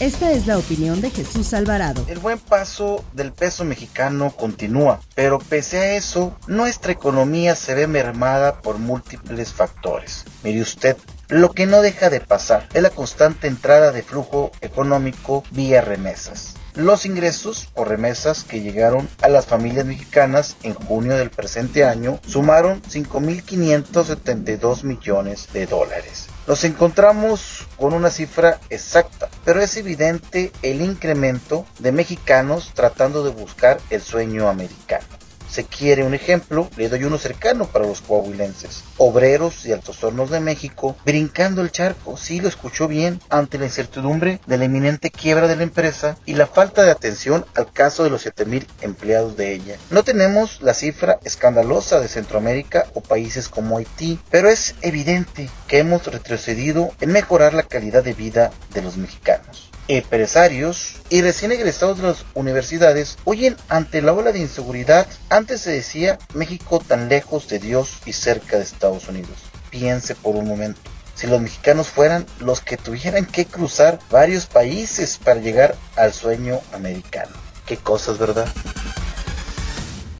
Esta es la opinión de Jesús Alvarado. El buen paso del peso mexicano continúa, pero pese a eso, nuestra economía se ve mermada por múltiples factores. Mire usted, lo que no deja de pasar es la constante entrada de flujo económico vía remesas. Los ingresos o remesas que llegaron a las familias mexicanas en junio del presente año sumaron 5.572 millones de dólares. Nos encontramos con una cifra exacta, pero es evidente el incremento de mexicanos tratando de buscar el sueño americano se quiere un ejemplo, le doy uno cercano para los coahuilenses. Obreros y altos hornos de México brincando el charco, sí lo escuchó bien, ante la incertidumbre de la inminente quiebra de la empresa y la falta de atención al caso de los 7000 empleados de ella. No tenemos la cifra escandalosa de Centroamérica o países como Haití, pero es evidente que hemos retrocedido en mejorar la calidad de vida de los mexicanos empresarios y recién egresados de las universidades huyen ante la ola de inseguridad. Antes se decía México tan lejos de Dios y cerca de Estados Unidos. Piense por un momento. Si los mexicanos fueran los que tuvieran que cruzar varios países para llegar al sueño americano. Qué cosas, ¿verdad?